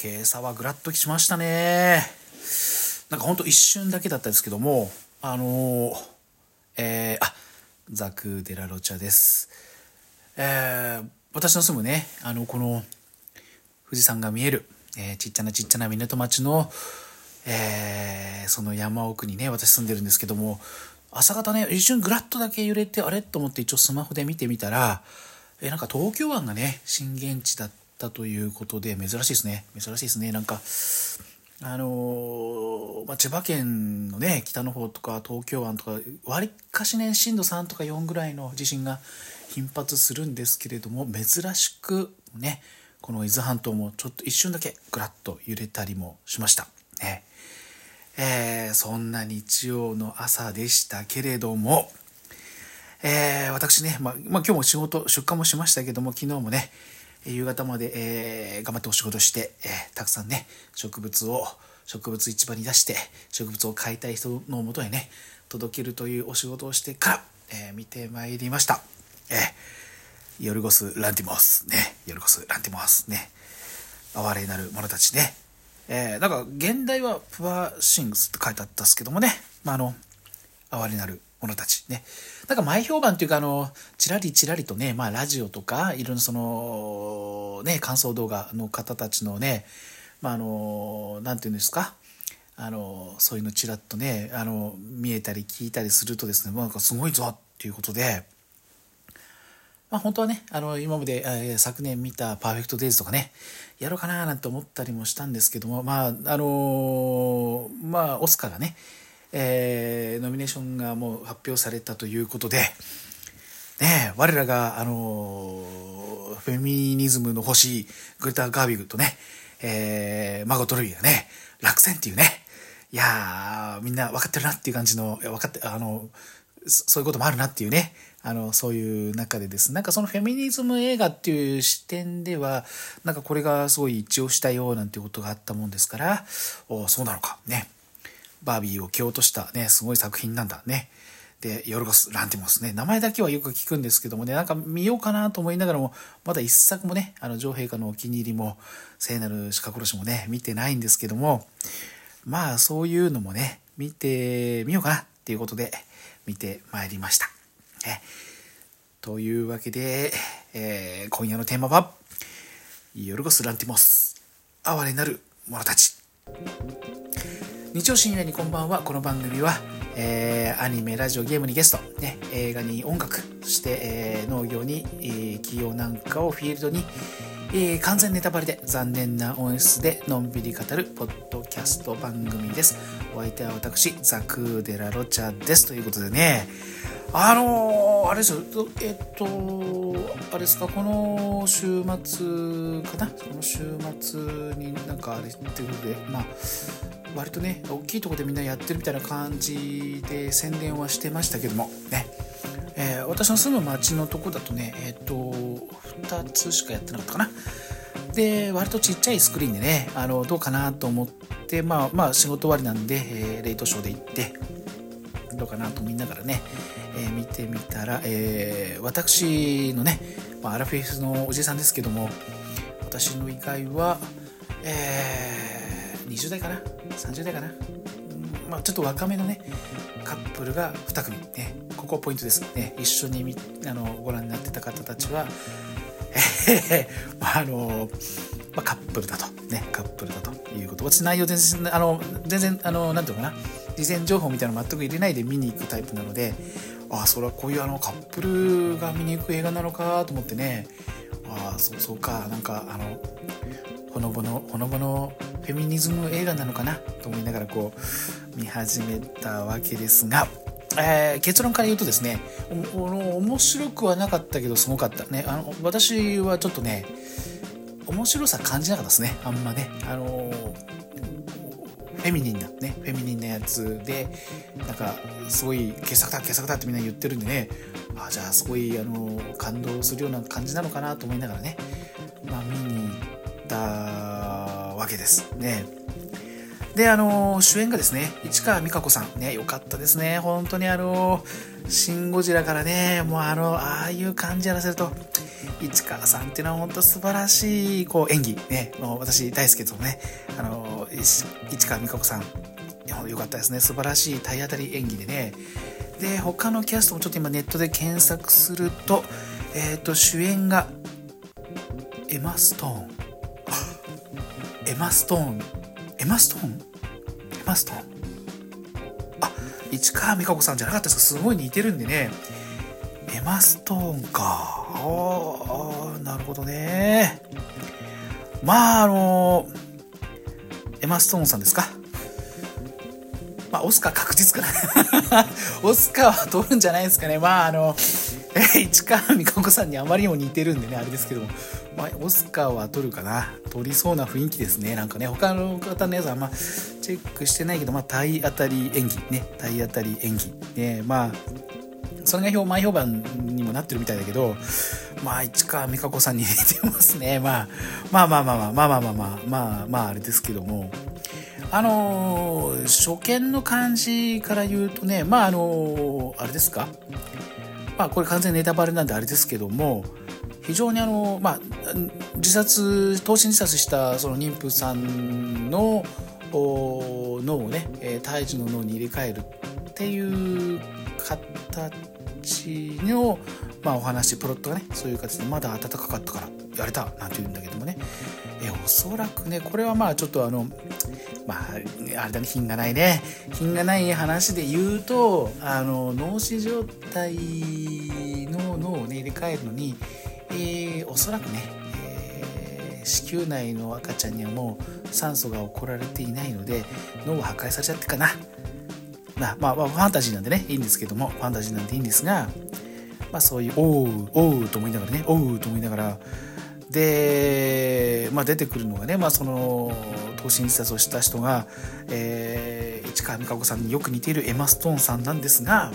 今朝はグラッときましたね。なんかほんと一瞬だけだったんですけども、あのー、えー、あ、ザク・デラロチャです。えー、私の住むね、あの、この、富士山が見える、えー、ちっちゃなちっちゃな港町の、えー、その山奥にね、私住んでるんですけども、朝方ね、一瞬グラッとだけ揺れて、あれ？と思って一応スマホで見てみたら、えー、なんか東京湾がね、震源地だったということで、珍しいですね。珍しいですね。なんか、あのー、まあ、千葉県のね、北の方とか東京湾とか、わりかしね、震度3とか4ぐらいの地震が頻発するんですけれども、珍しくね、この伊豆半島もちょっと一瞬だけぐらっと揺れたりもしました。ね。えー、そんな日曜の朝でしたけれども、えー、私ね、まあ、まあ、今日も仕事、出荷もしましたけども、昨日もね、夕方まで、えー、頑張ってお仕事して、えー、たくさんね、植物を、植物市場に出して、植物を買いたい人のもとへね、届けるというお仕事をしてから、えー、見てまいりました。えー、ヨルゴス・ランティモス、ね、ヨルゴス・ランティモス、ね、哀れなる者たちね、えー、なんか現代はプアシングスって書いてあったんですけどもね、まあ、あの、哀れなる者たち。ね。なんか前評判っていうか、あの、ちらりちらりとね、まあラジオとか、いろんなその、ね、感想動画の方たちのね、まああの、なんていうんですか、あの、そういうのちらっとね、あの、見えたり聞いたりするとですね、なんかすごいぞっていうことで、まあ本当はね、あの、今まで、えー、昨年見たパーフェクトデイズとかね、やろうかななんて思ったりもしたんですけども、まあ、あのー、まあ、オスカーがね、えー、ノミネーションがもう発表されたということで、ね、我らが、あのー、フェミニズムの星、グレタ・ガービグとね、えー、マゴトルビーがね、落選っていうね、いやー、みんな分かってるなっていう感じの、分かって、あの、そういうこともあるなっていうね、あの、そういう中でです。なんかそのフェミニズム映画っていう視点では、なんかこれがすごい一致をしたよなんていうことがあったもんですから、おそうなのか、ね。バービーを蹴落としたね、すごい作品なんだね。で、ヨルゴス・ランティモスね、名前だけはよく聞くんですけどもね、なんか見ようかなと思いながらも、まだ一作もね、あの、女王陛下のお気に入りも、聖なる鹿殺しもね、見てないんですけども、まあ、そういうのもね、見てみようかなっていうことで、見てまいりました。ね、というわけで、えー、今夜のテーマは、ヨルゴス・ランティモス、哀れなる者たち。日曜深夜にこんばんは。この番組は、えー、アニメ、ラジオ、ゲームにゲスト、ね、映画に音楽、そして、えー、農業に、えー、企業なんかをフィールドに、えー、完全ネタバレで残念な音質でのんびり語るポッドキャスト番組です。お相手は私、ザクーデラロチャです。ということでね、あのー、あれですよ、えっと、あれですか、この週末かな？この週末になんかあれっていうことで、まあ、割とね、大きいとこでみんなやってるみたいな感じで宣伝はしてましたけども、ね、えー、私の住む町のとこだとね、えっと、2つしかやってなかったかな。で、割とちっちゃいスクリーンでね、あの、どうかなと思って、まあ、まあ、仕事終わりなんで、えー、レイトショーで行って、どうかなと思いながらね、えー、見てみたら、えー、私のね、まあ、アラフィフのおじさんですけども私の以外は、えー、20代かな？30代かな、まあ、ちょっと若めのねカップルが2組ねここポイントです。ね一緒にあのご覧になってた方たちはえー、まああのまあ、カップルだと。ねカップルだということ。私内容全然あの全然あのなんていうかな。事前情報みたいなの全く入れないで見に行くタイプなのでああそれはこういうあのカップルが見に行く映画なのかと思ってね。ああそうそうか。なんかあのほのぼのほのぼのフェミニズム映画なのかなと思いながらこう見始めたわけですが、えー、結論から言うとですねお面白くはなかったけどすごかったね。あの私はちょっとね面白さ感じなかったですね。あんまね。あのフェミニンなね。フェミニンなやつでなんかすごい傑作だ傑作だってみんな言ってるんでね。あじゃあすごいあの感動するような感じなのかなと思いながらね。まあ見に行ったわけですね。であの主演がですね市川美香子さん。ねよかったですね。本当にあのシン・ゴジラからねもうあのああいう感じやらせると市川さんっていうのは本当素晴らしいこう演技。ねもう私大好きですもね。あの市川実日子さん。よかったですね。素晴らしい体当たり演技でね。で他のキャストもちょっと今ネットで検索するとえっ、と主演がエマ・ストーン。エマ・ストーン？エマ・ストーン？エマ・ストーンあ市川実日子さんじゃなかったですか？すごい似てるんでね。エマ・ストーンか。ああなるほどね。まああのエマ・ストーンさんですか？まあ、オスカー確実かな。オスカーは取るんじゃないですかね。まあ、あの、市川美香子さんにあまりにも似てるんでね、あれですけども、まあ、オスカーは取るかな？取りそうな雰囲気ですね。なんかね、他の方のやつはあんまチェックしてないけど、まあ、体当たり演技、ね、体当たり演技。ね、まあ、それが前評判にもなってるみたいだけど、まあ、市川美香子さんに似てますね。まあ、まあまあまあまあまあまあまあまあまあ、まあ、あれですけども、あのー、初見の感じから言うとね、まああのー、あれですか、まあこれ完全ネタバレなんであれですけども、非常にあの、まあ、自殺、投身自殺したその妊婦さんの脳をね、胎児の脳に入れ替えるっていう形の、まあ、お話プロットがねそういう形でまだ暖かかったからやれたなんて言うんだけどもねえおそらくねこれはまあちょっとあのまあ、あれだね、品がないね。品がない話で言うと、あの、脳死状態の脳をね、入れ替えるのに、えー、おそらくね、えー、子宮内の赤ちゃんにはもう酸素が送られていないので、脳が破壊されちゃってかな。まあ、まあ、ファンタジーなんでね、いいんですけども、ファンタジーなんでいいんですが、まあそういう、おう、おうと思いながらね、おうと思いながら、で、まあ、出てくるのがね、まあ、その投身自殺をした人が、えー、市川美香子さんによく似ているエマ・ストーンさんなんですが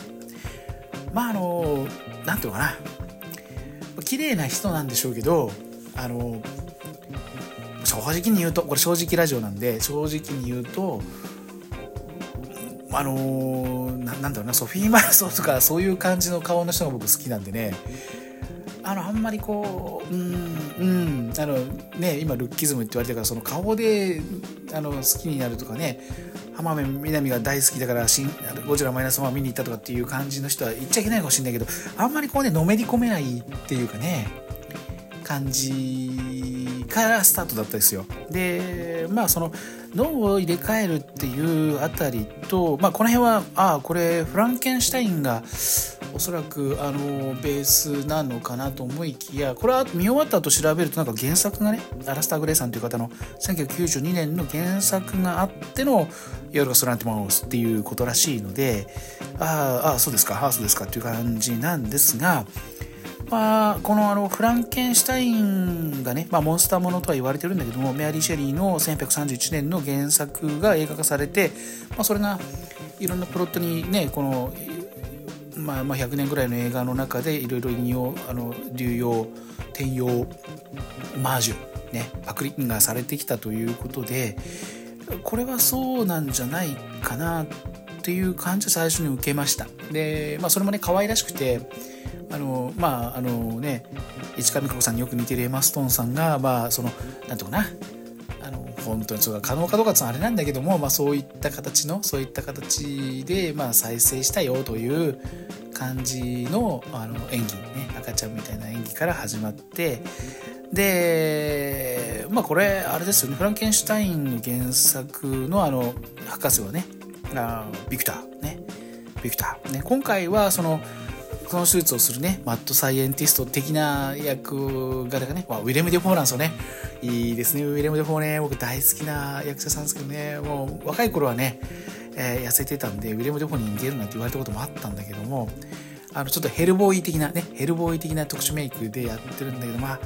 まああのなんていうのかな綺麗な人なんでしょうけどあの正直に言うとこれ正直ラジオなんで正直に言うとあのななんだろうなソフィー・マラソンとかそういう感じの顔の人が僕好きなんでね。あのあんまりこううんうんあのね今ルッキズムって言われてるからその顔であの好きになるとかね浜辺美波が大好きだから「ゴジラマイナスワン」見に行ったとかっていう感じの人は言っちゃいけないかもしれないけどあんまりこうねのめり込めないっていうかね感じからスタートだったですよ。でまあその脳を入れ替えるっていうあたりと、まあ、この辺はああこれフランケンシュタインがおそらくあのベースなのかなと思いきやこれは見終わった後調べるとなんか原作がねアラスター・グレイさんという方の1992年の原作があっての「夜がスランティマウス」っていうことらしいのでああそうですかああそうですかっていう感じなんですが。まあ、このあのフランケンシュタインがね、まあ、モンスターものとは言われてるんだけどもメアリー・シェリーの1831年の原作が映画化されて、まあ、それがいろんなプロットにねこのまあ、まあ100年ぐらいの映画の中でいろいろ引用あの流用転用マージュねパクリがされてきたということでこれはそうなんじゃないかなっていう感じを最初に受けました。で、まあ、それもね可愛らしくてあのまああのね市上佳子さんによく似てるエマ・ストーンさんがまあそのなんていうかな本当にそれが可能かどうかってあれなんだけども、まあ、そういった形のそういった形で、まあ、再生したよという感じのあの演技ね赤ちゃんみたいな演技から始まってでまあこれあれですよねフランケンシュタインの原作のあの博士はねあビクターねビクター。ね今回はそのこの手術をするね、マッドサイエンティスト的な役柄がね、まあ、ウィレム・デ・フォーなんですよね。いいですね、ウィレム・デ・フォーね、僕大好きな役者さんですけどね、もう若い頃はね、えー、痩せてたんで、ウィレム・デ・フォーに似てるなんて言われたこともあったんだけども、あの、ちょっとヘルボーイ的なね、ヘルボーイ的な特殊メイクでやってるんだけど、まあ、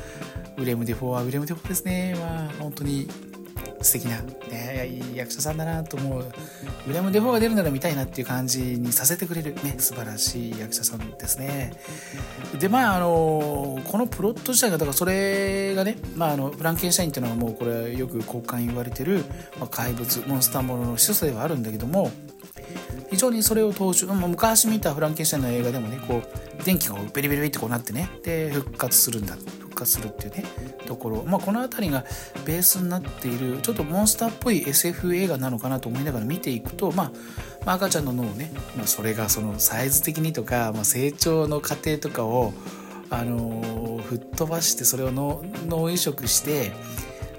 ウィレム・デ・フォーはウィレム・デ・フォーですね。まあ、本当に素敵な、ね、いい役者さんだなと思う。ウィリアム・デフォーが出るなら見たいなっていう感じにさせてくれるね、素晴らしい役者さんですね。で、まあ、あの、このプロット自体が、だからそれがね、まあ、あの、フランケンシュタインっていうのはもうこれよくこう言われてる、まあ、怪物、モンスターものの一つではあるんだけども、非常にそれを踏襲、まあ、昔見たフランケンシャインの映画でもね、こう、電気がベリベリベリってこうなってね、で、復活するんだ。化するっていうねところ、まあ、この辺りがベースになっているちょっとモンスターっぽい SF 映画なのかなと思いながら見ていくと、まあ、赤ちゃんの脳をね、まあ、それがそのサイズ的にとか、まあ、成長の過程とかをあの吹っ飛ばしてそれを脳移植して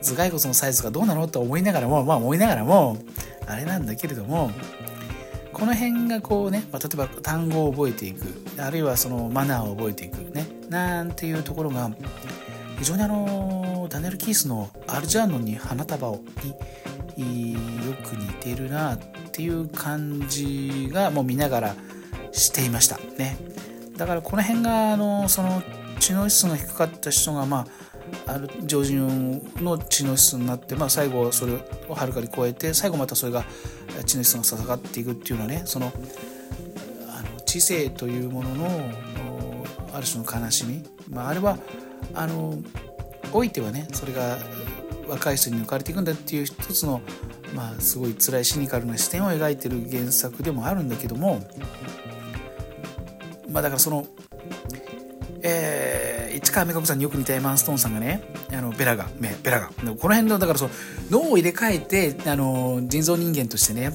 頭蓋骨のサイズがどうなのと思いながらもまあ思いながらもあれなんだけれどもこの辺がこうね、まあ、例えば単語を覚えていくあるいはそのマナーを覚えていくねなんていうところが非常にあのダニエル・キースの「アルジャーノンに花束を」によく似てるなっていう感じがもう見ながらしていましたね。だからこの辺があのその知能指数が低かった人がまあある常人の知能指数になって、まあ、最後それをはるかに超えて最後またそれが知能指数が下がっていくっていうのはねそのあの知性というもののある種の悲しみ、まあ、あれはあのおいてはねそれが若い人に抜かれていくんだっていう一つのまあすごい辛いシニカルな視点を描いてる原作でもあるんだけども。まあだからそのえー、市川美香子さんによく似たエマン・ストーンさんがねあのベラがベラが。この辺のだからその脳を入れ替えてあの人造人間としてね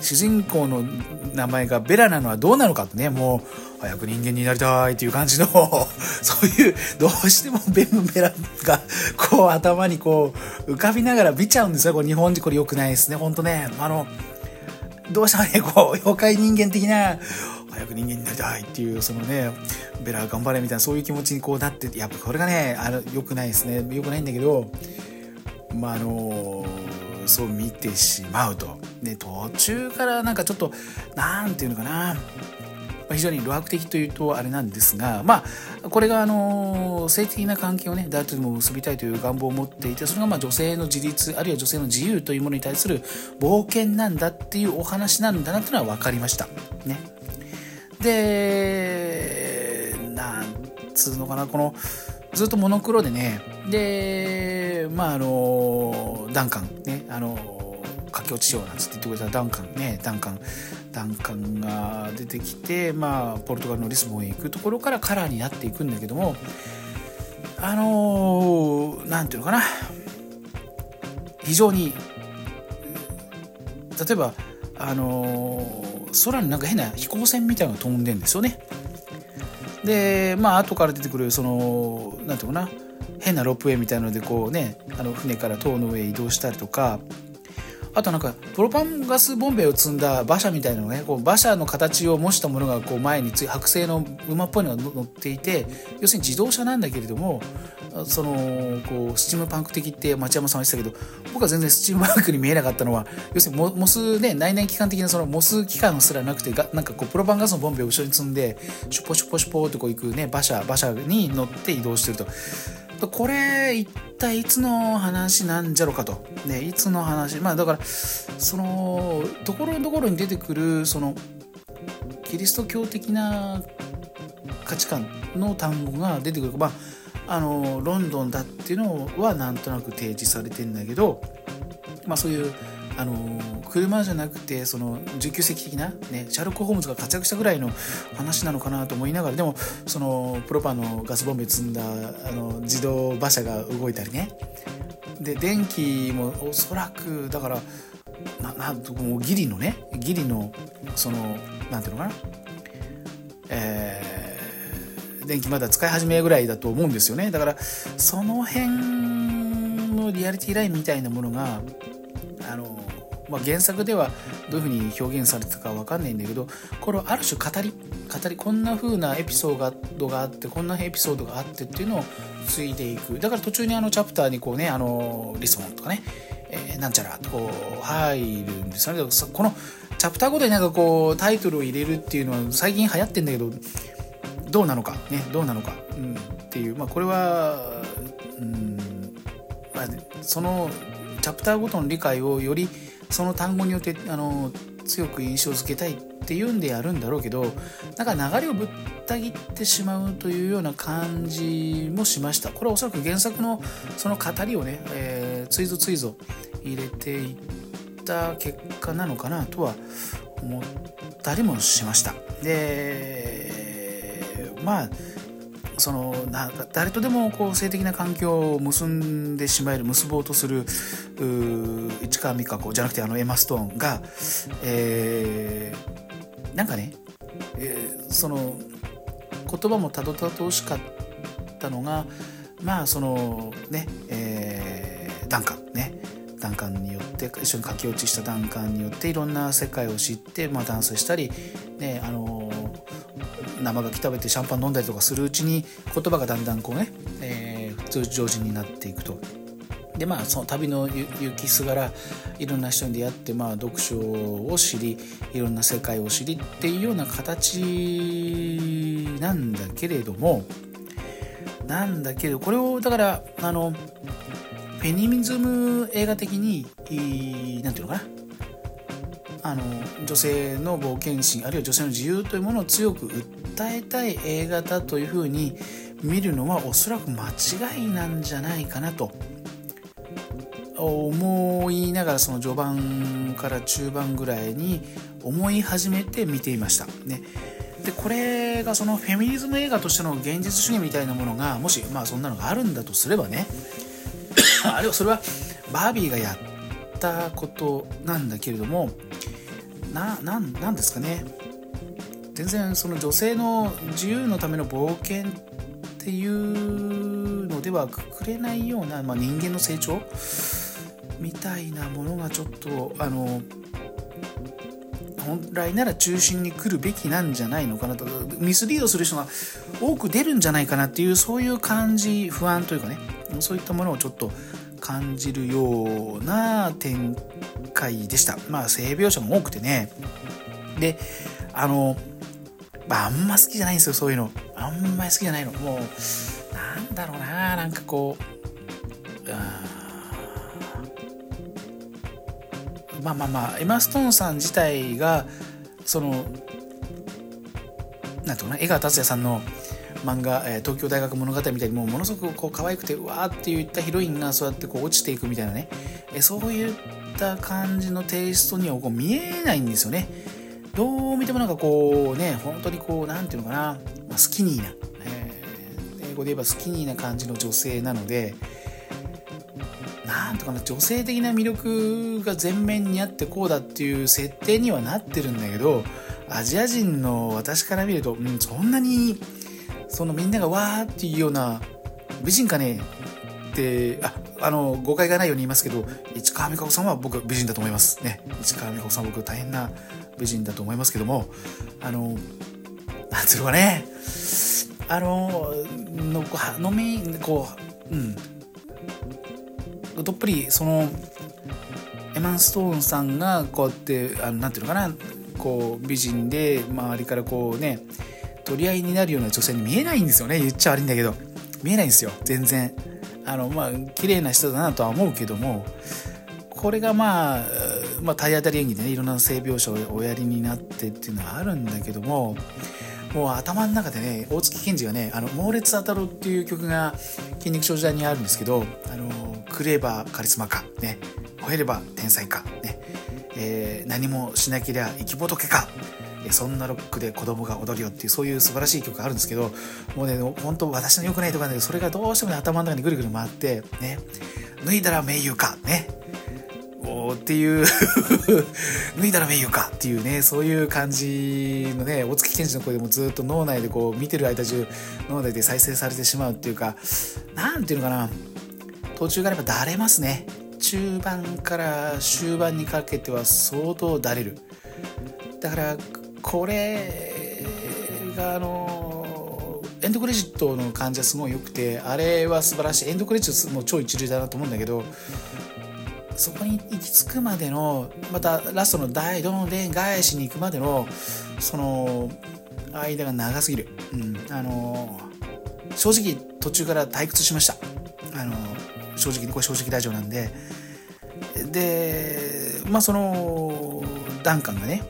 主人公の名前がベラなのはどうなのかってねもう早く人間になりたいっていう感じの そういうどうしてもベムベラがこう頭にこう浮かびながら見ちゃうんですよ。これ日本人これ良くないですね。ほんとね。あのどうしてもねこう妖怪人間的な早く人間になりたいっていうそのねベラ頑張れみたいなそういう気持ちにこうなってやっぱこれがねあの良くないですね。良くないんだけどまああのそう見てしまうと。で途中からなんかちょっと何て言うのかな。非常に露白的というとあれなんですがまあこれがあの性的な関係をね誰とでも結びたいという願望を持っていてそれがまあ女性の自立あるいは女性の自由というものに対する冒険なんだっていうお話なんだなというのは分かりました。ね。でなんつうのかなこのずっとモノクロでねでまああのダンカンねあの駆け落ちしようなんつって言ってくれたダンカンねダンカンダンカンが出てきてまあポルトガルのリスボンへ行くところからカラーになっていくんだけどもあの何て言うのかな非常に例えばあの空になんか変な飛行船みたいなのが飛んでんですよね。でまあ後から出てくるその何て言うかな変なロープウェイみたいのでこうねあの船から塔の上へ移動したりとかあとなんかプロパンガスボンベを積んだ馬車みたいなのねこう馬車の形を模したものがこう前につ剥製の馬っぽいのが乗っていて要するに自動車なんだけれどもそのこうスチームパンク的って町山さんは言ってたけど僕は全然スチームパンクに見えなかったのは要するにモスね内燃機関的なそのモス機関すらなくてがなんかこうプロパンガスのボンベを後ろに積んでシュポシュポシュポってこう行くね馬車馬車に乗って移動してると。これ一体いつの話なんじゃろかと。ね、いつの話。まあだから、その、ところどころに出てくる、その、キリスト教的な価値観の単語が出てくる。まあ、あの、ロンドンだっていうのはなんとなく提示されてんだけど、まあそういう、あの車じゃなくてその19世紀的な、ね、シャーロック・ホームズが活躍したぐらいの話なのかなと思いながらでもそのプロパンのガスボンベ積んだあの自動馬車が動いたりね。で電気もおそらくだからななもうギリのねギリのそのなんていうのかな。えー、電気まだ使い始めぐらいだと思うんですよね。だからその辺のリアリティラインみたいなものがあのまあ、原作ではどういうふうに表現されてたか分かんないんだけどこれはある種語り語りこんな風なエピソードがあってこんなエピソードがあってっていうのを継いでいく。だから途中にあのチャプターにこうねあのリスボンとかね、えー、なんちゃらとこう入るんですよね。このチャプターごとになんかこうタイトルを入れるっていうのは最近流行ってんだけどどうなのかねどうなのか、うん、っていう。まあこれは、うんまあ、そのチャプターごとの理解をよりその単語によってあの強く印象づけたいっていうんでやるんだろうけどなんか流れをぶった切ってしまうというような感じもしました。これはおそらく原作のその語りをね、えー、ついぞついぞ入れていった結果なのかなとは思ったりもしました。でまあそのな誰とでもこう性的な関係を結んでしまえる結ぼうとする市川美香子じゃなくてあのエマ・ストーンが、えー、なんかね、えー、その言葉もたどたどしかったのがまあそのね、えー、ダンカンね。ダンカンによって一緒に駆け落ちしたダンカンによっていろんな世界を知って、まあ、ダンスしたり、ね、あの生牡蠣食べてシャンパン飲んだりとかするうちに言葉がだんだんこうね、えー、通常時になっていくと。でまあその旅の行きすがらいろんな人に出会って、まあ、読書を知りいろんな世界を知りっていうような形なんだけれどもなんだけどこれをだからあのフェニミズム映画的に何て言うのかな？あの女性の冒険心あるいは女性の自由というものを強く訴えたい映画だというふうに見るのはおそらく間違いなんじゃないかなと。思いながらその序盤から中盤ぐらいに思い始めて見ていました。ね、でこれがそのフェミニズム映画としての現実主義みたいなものがもしまあそんなのがあるんだとすればね。あるいはそれはバービーがやったことなんだけれどもななんですかね。全然その女性の自由のための冒険っていうのではくくれないような、まあ、人間の成長みたいなものがちょっとあの本来なら中心に来るべきなんじゃないのかなと。ミスリードする人が多く出るんじゃないかなっていうそういう感じ不安というかね。そういったものをちょっと感じるような展開でした。まあ性描写も多くてね。であの、まあ、あんま好きじゃないんですよそういうの。あんまり好きじゃないの。もうなんだろうななんかこうまあまあまあエマ・ストーンさん自体がそのなんていうかな江川達也さんの漫画「え東京大学物語」みたいにもうものすごくこう可愛くてうわーって言ったヒロインがそうやってこう落ちていくみたいなね。えそういった感じのテイストにはこう見えないんですよね。どう見てもなんかこうね本当にこう何て言うのかな、まあ、スキニーな、えー、英語で言えばスキニーな感じの女性なのでなんとかな女性的な魅力が前面にあってこうだっていう設定にはなってるんだけどアジア人の私から見ると、うん、そんなにそのみんながわーっていうような美人かねってああの誤解がないように言いますけど市川美香子さんは僕美人だと思います。ね。市川美香子さん僕大変な美人だと思いますけどもあのなんつうのかね。あのの飲みこううん。どっぷりそのエマン・ストーンさんがこうやってあのなんていうのかな。こう美人で周りからこうね取り合いになるような女性に見えないんですよね。言っちゃ悪いんだけど。見えないんですよ。全然。あのまあ綺麗な人だなとは思うけども。これがまあ、まあ、体当たり演技でねいろんな性描写をおやりになってっていうのはあるんだけども。もう頭の中でね大月健二がね「あの猛烈当たる」っていう曲が筋肉症時代にあるんですけどあのクレーバーカリスマかね。吠えれば天才かね、えー、何もしなけりゃ生き仏かそんなロックで子供が踊るよっていうそういう素晴らしい曲があるんですけどもうね本当私の良くないとかねそれがどうしてもね頭の中にぐるぐる回ってね脱いだら名優かねおっていう 脱いだら名優かっていうねそういう感じのね大月健二の声でもずっと脳内でこう見てる間中脳内で再生されてしまうっていうか何ていうのかな途中からやっぱだれますね。中盤から終盤にかけては相当だれる。だからこれがあのエンドクレジットの感じはすごい良くてあれは素晴らしい。エンドクレジットも超一流だなと思うんだけどそこに行き着くまでのまたラストの大どんで返しに行くまでのその間が長すぎる、うん、あの正直途中から退屈しました。あの正直にこれ正直ラジオなんで。でまあそのダンカンがね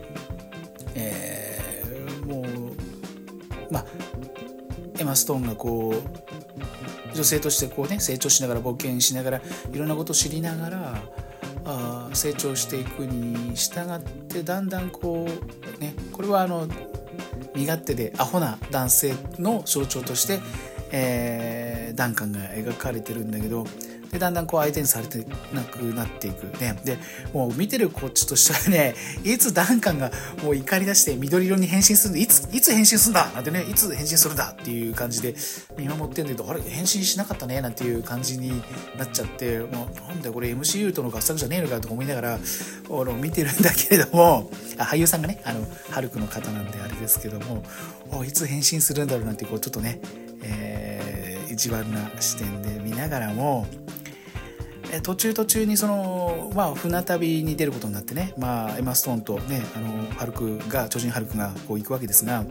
まあ、エマ・ストーンがこう女性としてこうね成長しながら冒険しながらいろんなことを知りながらあ成長していくに従ってだんだんこうねこれはあの身勝手でアホな男性の象徴として、えー、ダンカンが描かれてるんだけどでだんだんこう相手にされてなくなっていく。ね。でもう見てるこっちとしてはね いつダンカンがもう怒り出して緑色に変身するいついつ変身するんだなんてねいつ変身するんだっていう感じで見守ってんだけどあれ変身しなかったねなんていう感じになっちゃってもうなんだこれ MCU との合作じゃねえのかとか思いながらあの見てるんだけれどもあ俳優さんがねあのハルクの方なんであれですけどもいつ変身するんだろうなんてこうちょっとね、えー、一番な視点で見ながらも途中途中にその、まあ、船旅に出ることになってね、まあ、エマ・ストーンとねあのハルクが超人ハルクがこう行くわけですが、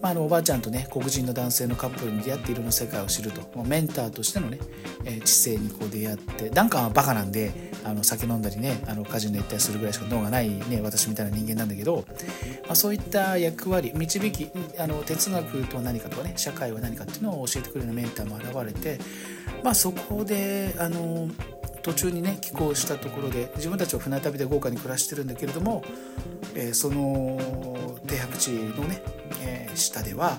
まあ、あのおばあちゃんとね黒人の男性のカップルに出会っていろんな世界を知ると。メンターとしてのね、え知性にこう出会ってダンカンはバカなんであの酒飲んだりねあのカジノ行ったりするぐらいしか脳がない、ね、私みたいな人間なんだけど、まあ、そういった役割導きあの哲学とは何かとかね社会は何かっていうのを教えてくれるメンターも現れて、まあ、そこであの途中にね寄港したところで自分たちは船旅で豪華に暮らしてるんだけれども、えー、その停泊地のね、えー、下では、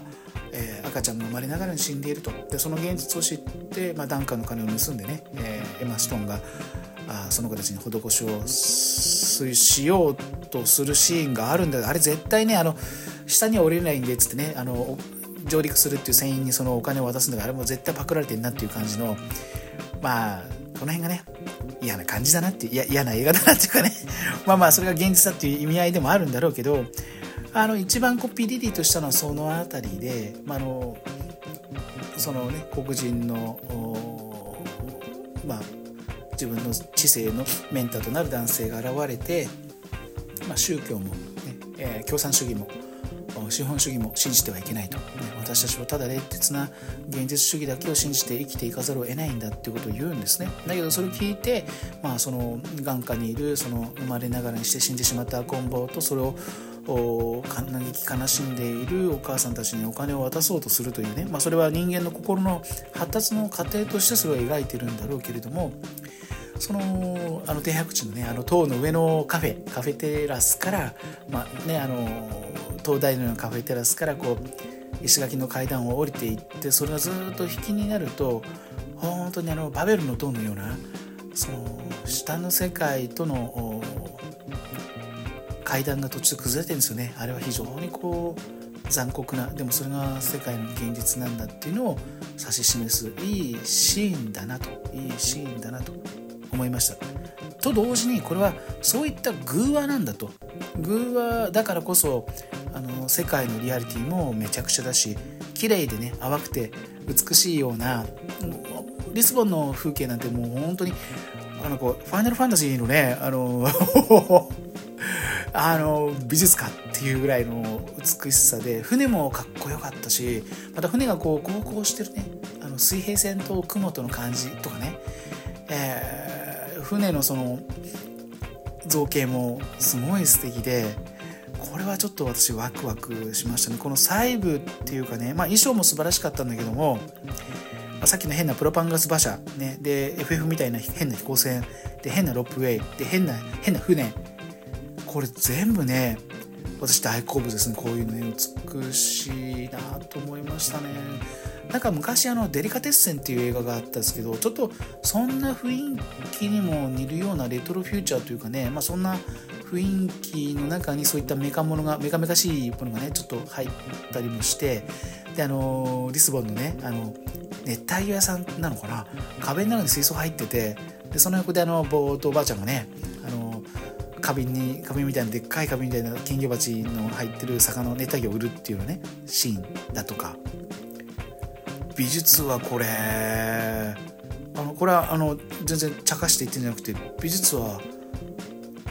えー、赤ちゃんが生まれながらに死んでいると。でその現実を知って、まあ、ダンカの金を盗んでね、えエマ・ストーンがあその子たちに施しをしようとするシーンがあるんだ。けどあれ絶対ねあの下には降りれないんでっつってねあの上陸するっていう船員にそのお金を渡すんだからあれも絶対パクられてんなっていう感じのまあこの辺がね嫌な感じだなって嫌な映画だなっていうかね まあまあそれが現実だっていう意味合いでもあるんだろうけどあの一番こうピリリとしたのはその辺りで、まあ、あのそのね黒人のまあ自分の知性のメンターとなる男性が現れて、まあ、宗教も、ねえー、共産主義も資本主義も信じてはいけないと、ね、私たちはただ冷徹な現実主義だけを信じて生きていかざるを得ないんだっていうことを言うんですね。だけどそれを聞いて、まあ、その眼下にいるその生まれながらにして死んでしまった赤ん坊とそれを嘆き悲しんでいるお母さんたちにお金を渡そうとするというね、まあ、それは人間の心の発達の過程としてそれを描いてるんだろうけれどもそのあの停泊地のねあの塔の上のカフェカフェテラスからまあねあの灯台のようなカフェテラスからこう石垣の階段を降りていってそれがずっと引きになると本当にあのバベルの塔のようなその下の世界との階段が途中崩れてるんですよねあれは非常にこう残酷なでもそれが世界の現実なんだっていうのを指し示すいいシーンだなといいシーンだなと思いました。と同時にこれはそういった偶話なんだと偶話だからこそあの世界のリアリティもめちゃくちゃだし綺麗でね淡くて美しいようなリスボンの風景なんてもう本当にあのこうファイナルファンタジーのねあの あの美術館っていうぐらいの美しさで船もかっこよかったしまた船がこう航行してるねあの水平線と雲との感じとかね、えー、船のその造形もすごい素敵でこれはちょっと私ワクワクしましたね。この細部っていうかね、まあ、衣装も素晴らしかったんだけども、まあ、さっきの変なプロパンガス馬車、ね、で FF みたいな変な飛行船で変なロープウェイで変な変な船。これ全部ね私大好物ですね。こういうのね美しいなと思いましたね。なんか昔あのデリカテッセンっていう映画があったんですけどちょっとそんな雰囲気にも似るようなレトロフューチャーというかねまあそんな雰囲気の中にそういったメカものがメカメカしいものがねちょっと入ったりもしてであのリスボンのねあの熱帯魚屋さんなのかな？壁の中に水槽入っててでその横であのぼーっとおばあちゃんがねあの花瓶に花瓶みたいなでっかい花瓶みたいな金魚鉢の入ってる魚の熱帯魚を売るっていうのねシーンだとか。美術はこれ。あのこれはあの全然茶化して言ってんじゃなくて美術は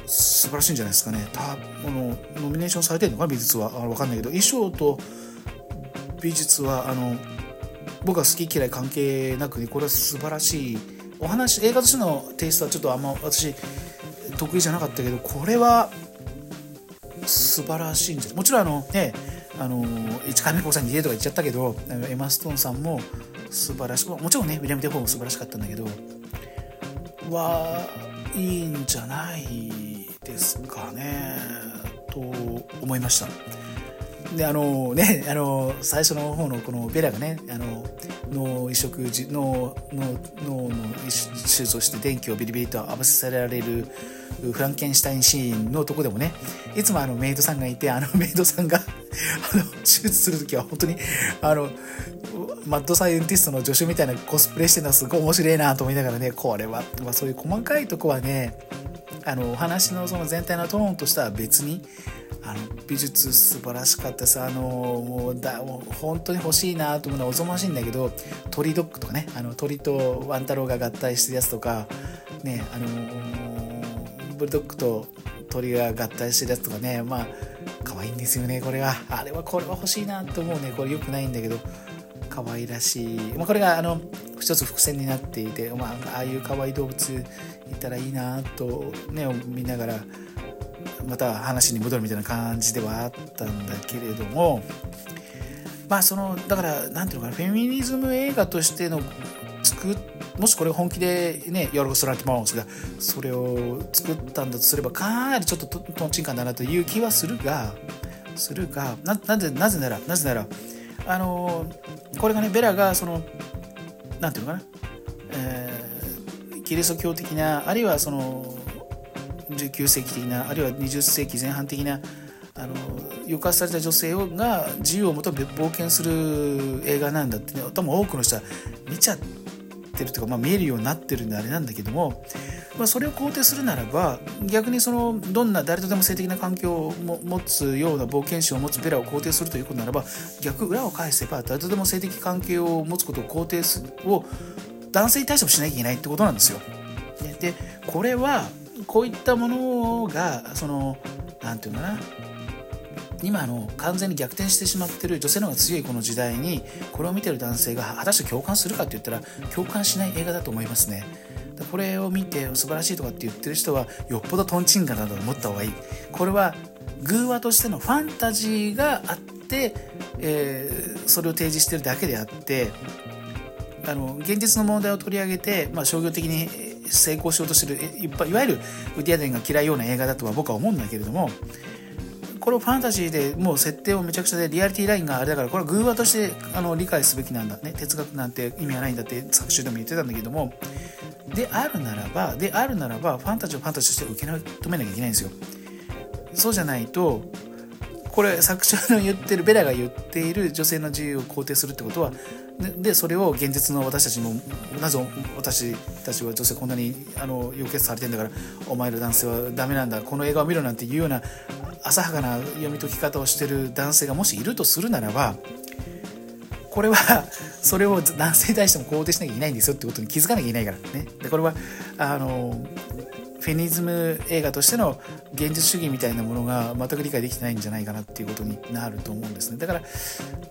素晴らしいんじゃないですかね。たこのノミネーションされてるのか美術は。分かんないけど。衣装と美術はあの僕は好き嫌い関係なくこれは素晴らしい。お話映画としてのテイストはちょっとあんま私得意じゃなかったけどこれは素晴らしいんじゃもちろんあのねあの市川実日子さんに家とか言っちゃったけどエマ・ストーンさんも素晴らしいもちろんねウィリアム・デフォーも素晴らしかったんだけどはいいんじゃない？ですかねと思いました。であのねあの最初の方のこのベラがねあの脳移植脳脳の手術をして電気をビリビリと浴びせられるフランケンシュタインシーンのとこでもねいつもあのメイドさんがいてあのメイドさんがあの手術する時は本当にあのマッドサイエンティストの助手みたいなコスプレしてるのはすごい面白いなと思いながらねこれは、まあ、そういう細かいとこはねあのお話のその全体のトーンとしては別にあの美術素晴らしかったですあのもうだもう本当に欲しいなと思うのはおぞましいんだけど鳥ドッグとかねあの鳥とワン太郎が合体してるやつとかねあのブルドッグと鳥が合体してるやつとかねまあ可愛いんですよねこれは。あれはこれは欲しいなと思うねこれ良くないんだけど可愛らしい、まあ、これがあの一つ伏線になっていて、まあ、ああいう可愛い動物いたらいいなとね見ながらまた話に戻るみたいな感じではあったんだけれどもまあそのだから何ていうのかなフェミニズム映画としての作もしこれ本気でねヨルゴス・ラティモンスがそれを作ったんだとすればかなりちょっととんちんかんだなという気はするがするがななぜなぜならなぜならあのこれがねベラがその何ていうのかな、えー、キリスト教的なあるいはその19世紀的なあるいは20世紀前半的なあの抑圧された女性が自由を求め冒険する映画なんだってね多分多くの人は見ちゃってるというか、まあ、見えるようになってるんであれなんだけども、まあ、それを肯定するならば逆にそのどんな誰とでも性的な環境を持つような冒険心を持つベラを肯定するということならば逆裏を返せば誰とでも性的関係を持つことを肯定すを男性に対してもしなきゃいけないってことなんですよ。でこれはこういったものがその何て言うのかな今の完全に逆転してしまってる女性の方が強いこの時代にこれを見てる男性が果たして共感するかって言ったら共感しない映画だと思いますねこれを見て素晴らしいとかって言ってる人はよっぽどトンチンカンだと思った方がいい。これは偶話としてのファンタジーがあって、えー、それを提示してるだけであってあの現実の問題を取り上げて、まあ、商業的に成功しようとしてるいいわゆるウディアデンが嫌いような映画だとは僕は思うんだけれどもこれをファンタジーでもう設定をめちゃくちゃでリアリティラインがあれだからこれは偶話としてあの理解すべきなんだね。哲学なんて意味はないんだって作中でも言ってたんだけどもであるならばであるならばファンタジーをファンタジーとして受け止めなきゃいけないんですよ。そうじゃないとこれ作者の言ってるベラが言っている女性の自由を肯定するってことはでそれを現実の私たちもなぜ私たちは女性こんなにあの要決されてんだからお前ら男性はダメなんだこの映画を見ろなんていうような浅はかな読み解き方をしてる男性がもしいるとするならばこれは それを男性に対しても肯定しなきゃいけないんですよってことに気づかなきゃいけないからね。でこれはあのフェニズム映画としての現実主義みたいなものが全く理解できてないんじゃないかなっていうことになると思うんですね。だから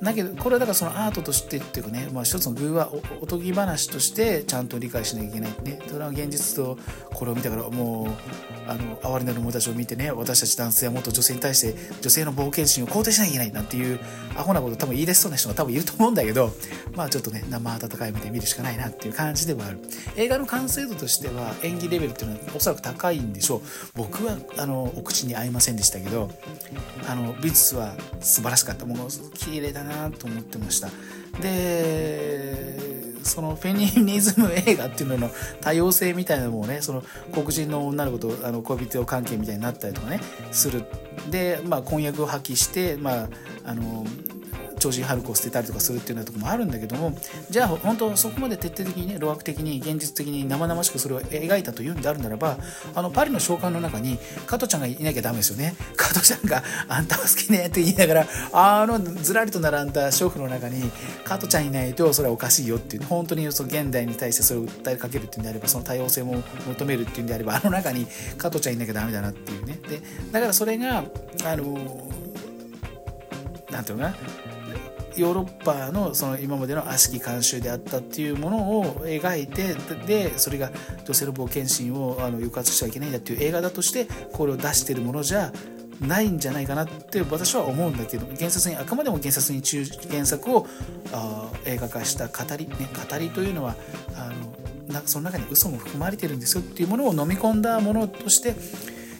だけどこれはだからそのアートとしてっていうかね、まあ、一つの偶話おとぎ話としてちゃんと理解しなきゃいけないね。それは現実とこれを見たからもうあの哀れなる者たちを見てね私たち男性はもっと女性に対して女性の冒険心を肯定しなきゃいけないなんていうアホなこと多分言い出しそうな人が多分いると思うんだけどまあちょっとね生温かい目で見るしかないなっていう感じではある。映画の完成度としては演技レベルっていうのはおそらく高いんでしょう。僕はあのお口に合いませんでしたけどあの美術は素晴らしかった。ものすごく綺麗だなと思ってました。でそのフェニニズム映画っていうのの多様性みたいなのもねその黒人の女の子とあの恋人関係みたいになったりとかねする。で、まあ、婚約を破棄して、まあ、あの超人ハルクを捨てたりとかするっていうようなとこもあるんだけどもじゃあ本当そこまで徹底的にね路悪的に現実的に生々しくそれを描いたというんであるならばあのパリの召喚の中に加トちゃんがいなきゃダメですよね。加トちゃんが「あんたは好きね」って言いながらあのずらりと並んだ娼婦の中に加トちゃんいないとそれはおかしいよっていう本当にその現代に対してそれを訴えかけるっていうんであればその多様性も求めるっていうんであればあの中に加トちゃんいなきゃダメだなっていうね。でだからそれがあのなんていうのかな？ヨーロッパのその今までの悪しき慣習であったっていうものを描いてでそれが女性の冒険心をあの抑圧しちゃいけないんだっていう映画だとしてこれを出してるものじゃないんじゃないかなって私は思うんだけど原作にあくまでも原作に原作をあ映画化した語りね語りというのはあのその中に嘘も含まれてるんですよっていうものを飲み込んだものとして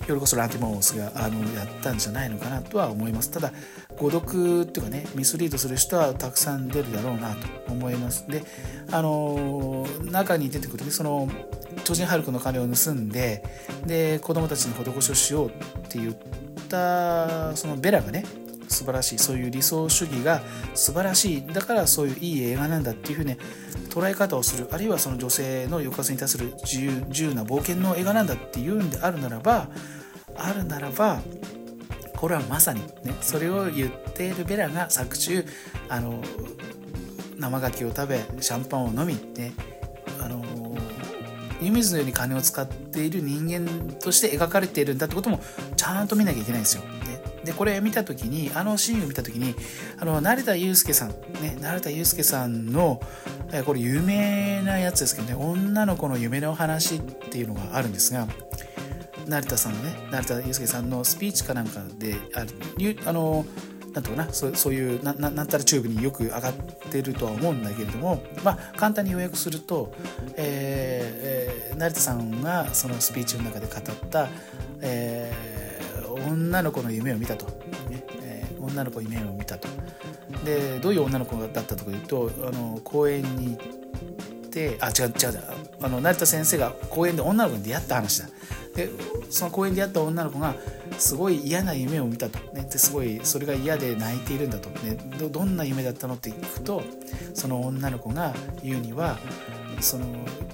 ヨルゴス・ラティモースがあのやったんじゃないのかなとは思います。ただ誤読っていうかねミスリードする人はたくさん出るだろうなと思います。であの中に出てくるねその超人ハルクの金を盗んでで子供たちに施しをしようって言ったそのベラがね素晴らしいそういう理想主義が素晴らしいだからそういういい映画なんだっていうふうに捉え方をするあるいはその女性の抑圧に対する自由自由な冒険の映画なんだっていうんであるならばあるならばこれはまさにねそれを言っているベラが作中あの生牡蠣を食べシャンパンを飲みねあの湯水のように金を使っている人間として描かれているんだってこともちゃんと見なきゃいけないんですよ。でこれ見た時にあのシーンを見た時にあの成田悠輔さんね成田悠輔さんのこれ有名なやつですけどね女の子の夢の話っていうのがあるんですが成田さんのね成田悠輔さんのスピーチかなんかでああのなんとかなそうそういうなななんたらチューブによく上がってるとは思うんだけれどもまあ簡単に要約すると、えーえー、成田さんがそのスピーチの中で語った、えー、女の子の夢を見たと、ね。えー、女の子の夢を見たと。でどういう女の子だったとかいうとあの公園に行ってあ違う違う。あの成田先生が公園で女の子に出会った話だ。でその公園で会った女の子がすごい嫌な夢を見たと、ね、ですごいそれが嫌で泣いているんだと、ね、どんな夢だったのって聞くとその女の子が言うにはその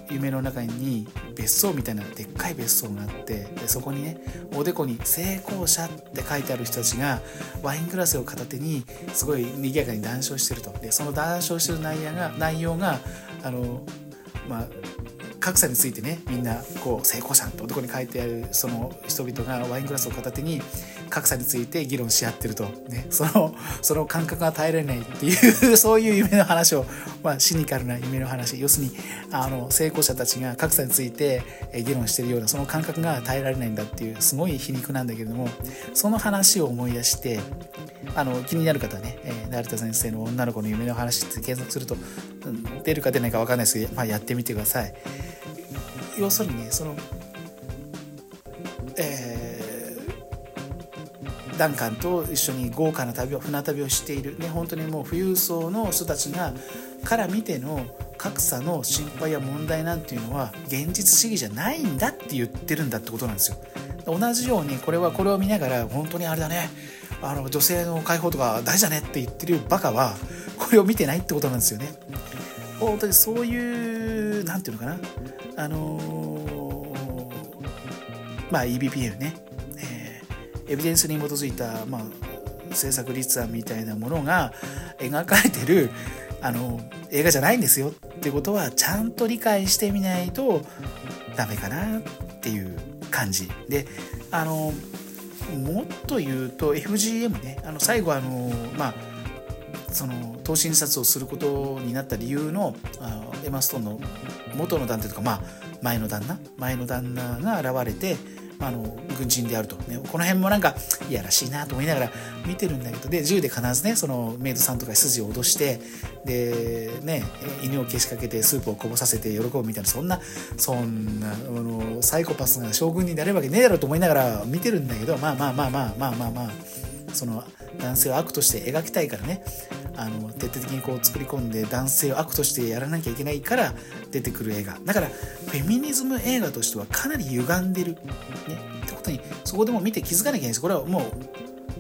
夢の中に別荘みたいなでっかい別荘があってでそこにねおでこに「成功者」って書いてある人たちがワイングラスを片手にすごい賑やかに談笑してると。でその談笑してる内容が内容があのまあ格差についてねみんなこう成功者って男に書いてあるその人々がワイングラスを片手に格差について議論し合ってると、ね、その その感覚が耐えられないっていう そういう夢の話を、まあ、シニカルな夢の話。要するにあの成功者たちが格差について議論してるようなその感覚が耐えられないんだっていうすごい皮肉なんだけれどもその話を思い出してあの気になる方はね、え、成田先生の女の子の夢の話って検索すると、うん、出るか出ないか分かんないですけど、まあ、やってみてください。要するにねそのえー、ダンカンと一緒に豪華な旅を船旅をしているね本当にもう富裕層の人たちがから見ての格差の心配や問題なんていうのは現実主義じゃないんだって言ってるんだってことなんですよ。同じようにこれはこれを見ながら本当にあれだねあの女性の解放とか大事だねって言ってるバカはこれを見てないってことなんですよね。本当にそういう何て言うのかなあのー、まあ EBPF ね、エビデンスに基づいた、まあ、政策立案みたいなものが描かれてるあの映画じゃないんですよってことはちゃんと理解してみないとダメかなっていう感じ。であのもっと言うと FGM ねあの最後あのまあその投資印刷をすることになった理由のあエマ・ストーンの元の旦那とか、まあ、前の旦那前の旦那が現れて、あ、の軍人であると、ね、この辺もなんかいやらしいなと思いながら見てるんだけど。で銃で必ずねそのメイドさんとか筋を脅してでね犬をけしかけてスープをこぼさせて喜ぶみたいなそんなそんなあのサイコパスが将軍になれるわけねえだろうと思いながら見てるんだけど。まあまあまあまあまあまあまあ。その男性を悪として描きたいからね。あの徹底的にこう作り込んで男性を悪としてやらなきゃいけないから出てくる映画。だからフェミニズム映画としてはかなり歪んでる、ね、ってことにそこでも見て気づかなきゃいけないです。これはもう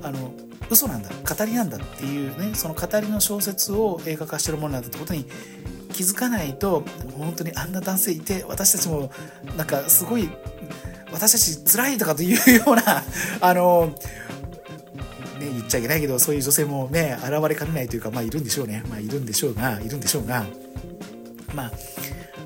あの嘘なんだ。語りなんだっていうね。その語りの小説を映画化してるものなんだってことに気づかないと本当にあんな男性いて私たちもなんかすごい私たち辛いとかというようなあのね、言っちゃいけないけどそういう女性もね現れかねないというかまあいるんでしょうね。まあいるんでしょうがいるんでしょうがまあ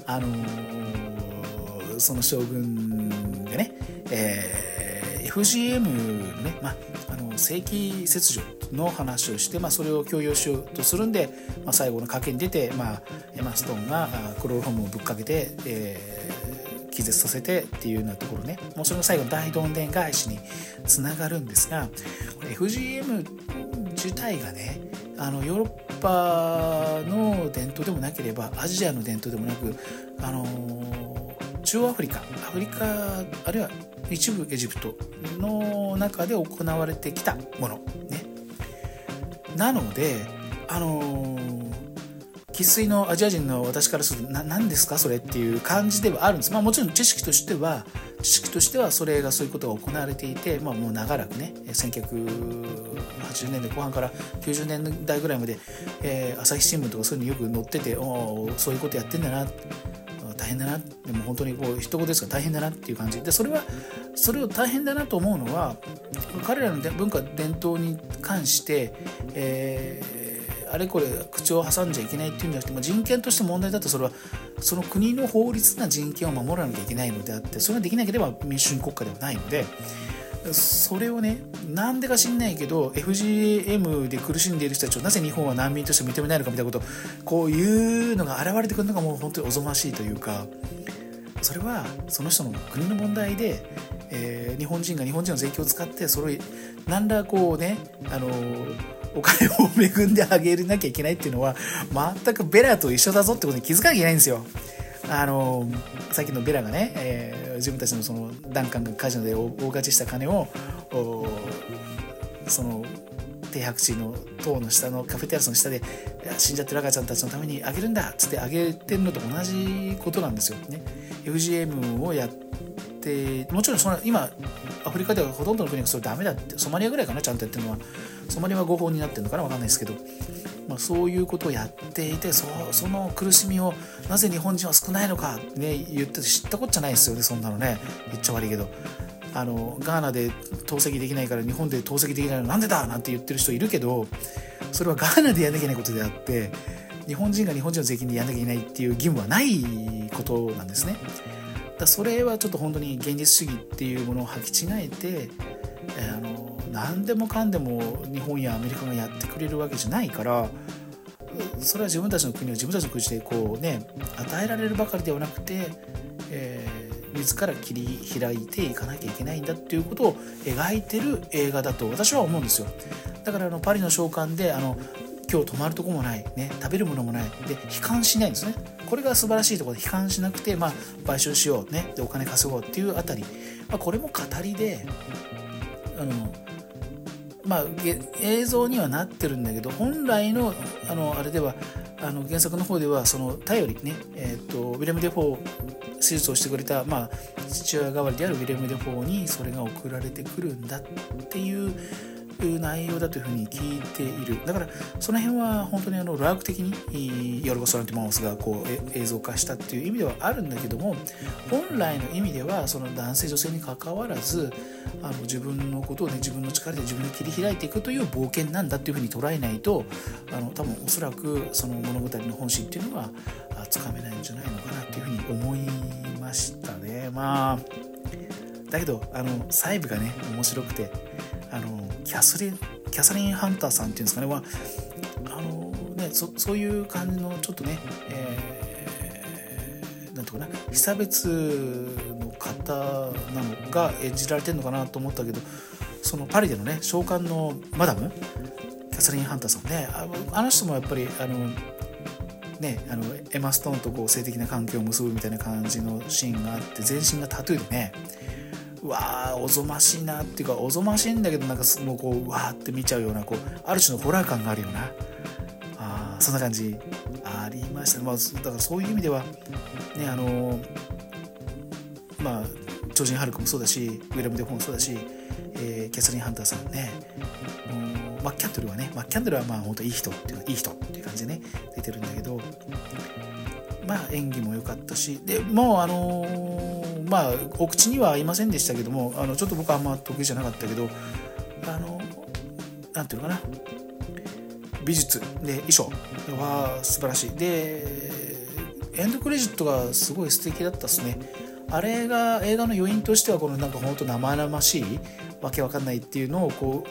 あのー、その将軍がね、えー、FGM のね、まあ、あの正規切除の話をして、まあ、それを強要しようとするんで、まあ、最後の賭けに出て、まあ、エマ・ストーンがクロロホームをぶっかけて、えー、気絶させてっていうようなところね。もうそれが最後の大どんでん返しにつながるんですが FGM 自体がねあのヨーロッパの伝統でもなければアジアの伝統でもなくあの中央アフリカアフリカあるいは一部エジプトの中で行われてきたものね。なのであの生粋のアジア人の私からすると何ですかそれっていう感じではあるんですまあもちろん知識としては知識としてはそれがそういうことが行われていて、まあ、もう長らくね1980年代後半から90年代ぐらいまで、えー、朝日新聞とかそういうのよく載ってておそういうことやってんだな大変だなでも本当にこう一言ですが大変だなっていう感じでそれはそれを大変だなと思うのは彼らの文化伝統に関して、えー、あれこれ口を挟んじゃいけないっていうんじゃなくて、まあ、人権として問題だとそれはその国の法律な人権を守らなきゃいけないのであってそれができなければ民主主義国家ではないので。それをねなんでか知んないけど FGM で苦しんでいる人たちをなぜ日本は難民として認めないのかみたいなことこういうのが現れてくるのがもう本当におぞましいというかそれはその人の国の問題で、えー、日本人が日本人の税金を使ってそれを何らこうねあのお金を恵んであげなきゃいけないっていうのは全くベラと一緒だぞってことに気づかなきゃいけないんですよ。あのさっきのベラがね、えー、自分たちのそのダンカンがカジノで大勝ちした金をその低白地の塔の下のカフェテラスの下で死んじゃってる赤ちゃんたちのためにあげるんだっつってあげてるのと同じことなんですよね。FGM をやってもちろんその今アフリカではほとんどの国がそれダメだってソマリアぐらいかなちゃんとやってるのはソマリアは合法になってるのかな分かんないですけどまあ、そういうことをやっていてそその苦しみをなぜ日本人は少ないのか、ね、言ってて知ったこっちゃないですよねそんなのね言っちゃ悪いけど。あのガーナで透析できないから日本で透析できないのなんでだ？なんて言ってる人いるけどそれはガーナでやんなきゃいけないことであって日本人が日本人の税金でやんなきゃいけないっていう義務はないことなんですね。だそれはちょっと本当に現実主義っていうものを履き違えて、えー、あの何でもかんでも日本やアメリカがやってくれるわけじゃないからそれは自分たちの国は自分たちの国でこうね与えられるばかりではなくて、えー、自ら切り開いていかなきゃいけないんだっていうことを描いてる映画だと私は思うんですよ。だからあのパリの商館であの今日泊まるとこもない、ね、食べるものもない。で悲観しないんですね。これが素晴らしいところで悲観しなくて、まあ、買収しよう、ね、でお金稼ごうっていうあたり、まあ、これも語りであのまあ、映像にはなってるんだけど本来のあのあれではあの原作の方ではその頼りね、えーと、ウィレム・デ・フォー手術をしてくれた、まあ、父親代わりであるウィレム・デ・フォーにそれが送られてくるんだっていういう内容だというふうに聞いているだからその辺は本当にあのラーク的にヨルゴス・ランティモスがこう映像化したっていう意味ではあるんだけども本来の意味ではその男性女性にかかわらずあの自分のことをね自分の力で自分で切り開いていくという冒険なんだっていうふうに捉えないとあの多分おそらくその物語の本心っていうのはつかめないんじゃないのかなっていうふうに思いましたね。まあだけどあの細部がね面白くてあのキャスリンキャサリン・ハンターさんっていうんですかね,、まああのねそそういう感じのちょっとね、えー、なんていうかな被差別の方なのが演じられてるのかなと思ったけどそのパリでのね召喚のマダムキャサリン・ハンターさんねあのあの人もやっぱりあのね、あのエマ・ストーンとこう性的な関係を結ぶみたいな感じのシーンがあって全身がタトゥーでねうわーおぞましいなっていうかおぞましいんだけどなんかもうこうわーって見ちゃうようなこうある種のホラー感があるような。あそんな感じありました。ね、まあ、だからそういう意味ではねあのまあ超人ハルクもそうだしウィラム・デ・フォンもそうだし、えー、キャサリン・ハンターさんね。マッキャンドルはねマッキャンドルはまあ本当いい人っていうかいい人っていう感じでね出てるんだけどまあ演技も良かったしでもうあのー、まあお口には合いませんでしたけどもあのちょっと僕はあんま得意じゃなかったけどあのなんていうのかな。美術。で衣装。は素晴らしい。でエンドクレジットがすごい素敵だったっすね。あれが映画の余韻としてはこのなんか本当生々しいわけわかんないっていうのをこ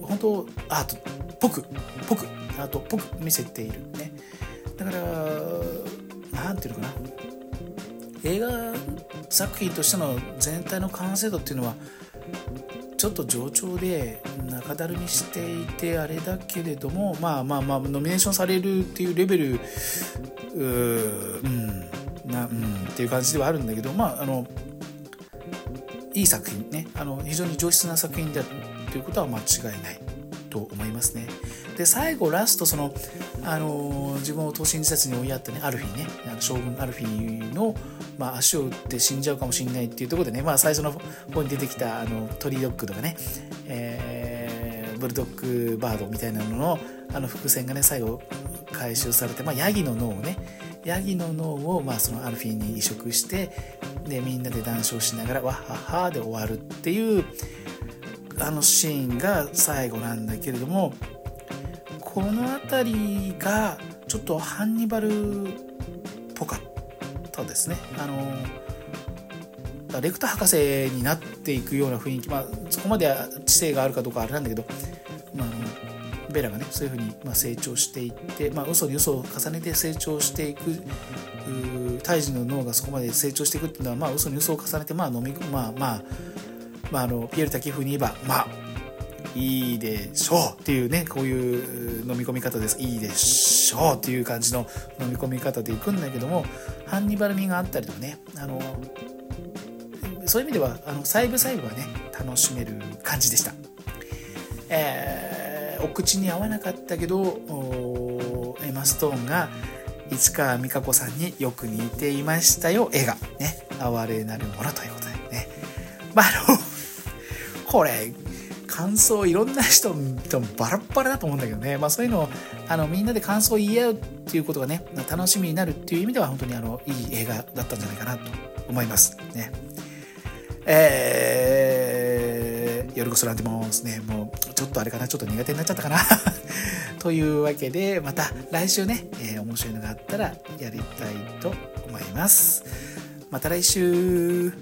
う本当アート。っぽくぽくアート。っぽく見せている。ね。だから何て言うのかな。映画作品としての全体の完成度っていうのはちょっと上調で中だるみしていてあれだけれどもまあまあまあノミネーションされるっていうレベルうんなうんっていう感じではあるんだけどまああのいい作品ねあの非常に上質な作品であるということは間違いないと思いますね。で最後ラストその、あの、自分を投身自殺に追いやったねアルフィね将軍アルフィの、まあ、足を打って死んじゃうかもしれないっていうところでね、まあ、最初の方に出てきたあのトリドッグとかね、えー、ブルドッグバードみたいなののあの伏線がね最後回収されて、まあ、ヤギの脳をねヤギの脳を、まあ、そのアルフィーに移植してでみんなで談笑しながらわっはっはで終わるっていうあのシーンが最後なんだけれどもこの辺りがちょっとハンニバルっぽかったですね。あのレクター博士になっていくような雰囲気、まあ、そこまでは知性があるかどうかあれなんだけど、まあ、ベラがねそういうふうにま成長していって、まあ、嘘に嘘を重ねて成長していく胎児の脳がそこまで成長していくっていうのは、まあ、嘘に嘘を重ねて、まあ、飲みまあまあまあ、あのピエール滝風に言えばまあいいでしょうっていうねこういう飲み込み方です。いいでしょうっていう感じの飲み込み方でいくんだけどもハンニバル味があったりとかねあのそういう意味ではあの細部細部はね楽しめる感じでした。えー、お口に合わなかったけどエマ・ストーンが市川美香子さんによく似ていましたよ。映画ね「哀れなるもの」ということでね。まああのこれ感想いろんな人とバラッバラだと思うんだけどね、まあ、そういうのをあのみんなで感想を言い合うっていうことがね楽しみになるっていう意味では本当にあのいい映画だったんじゃないかなと思いますね。えー、ヨルゴスランティモンスねもうちょっとあれかなちょっと苦手になっちゃったかな というわけでまた来週ね、えー、面白いのがあったらやりたいと思います。また来週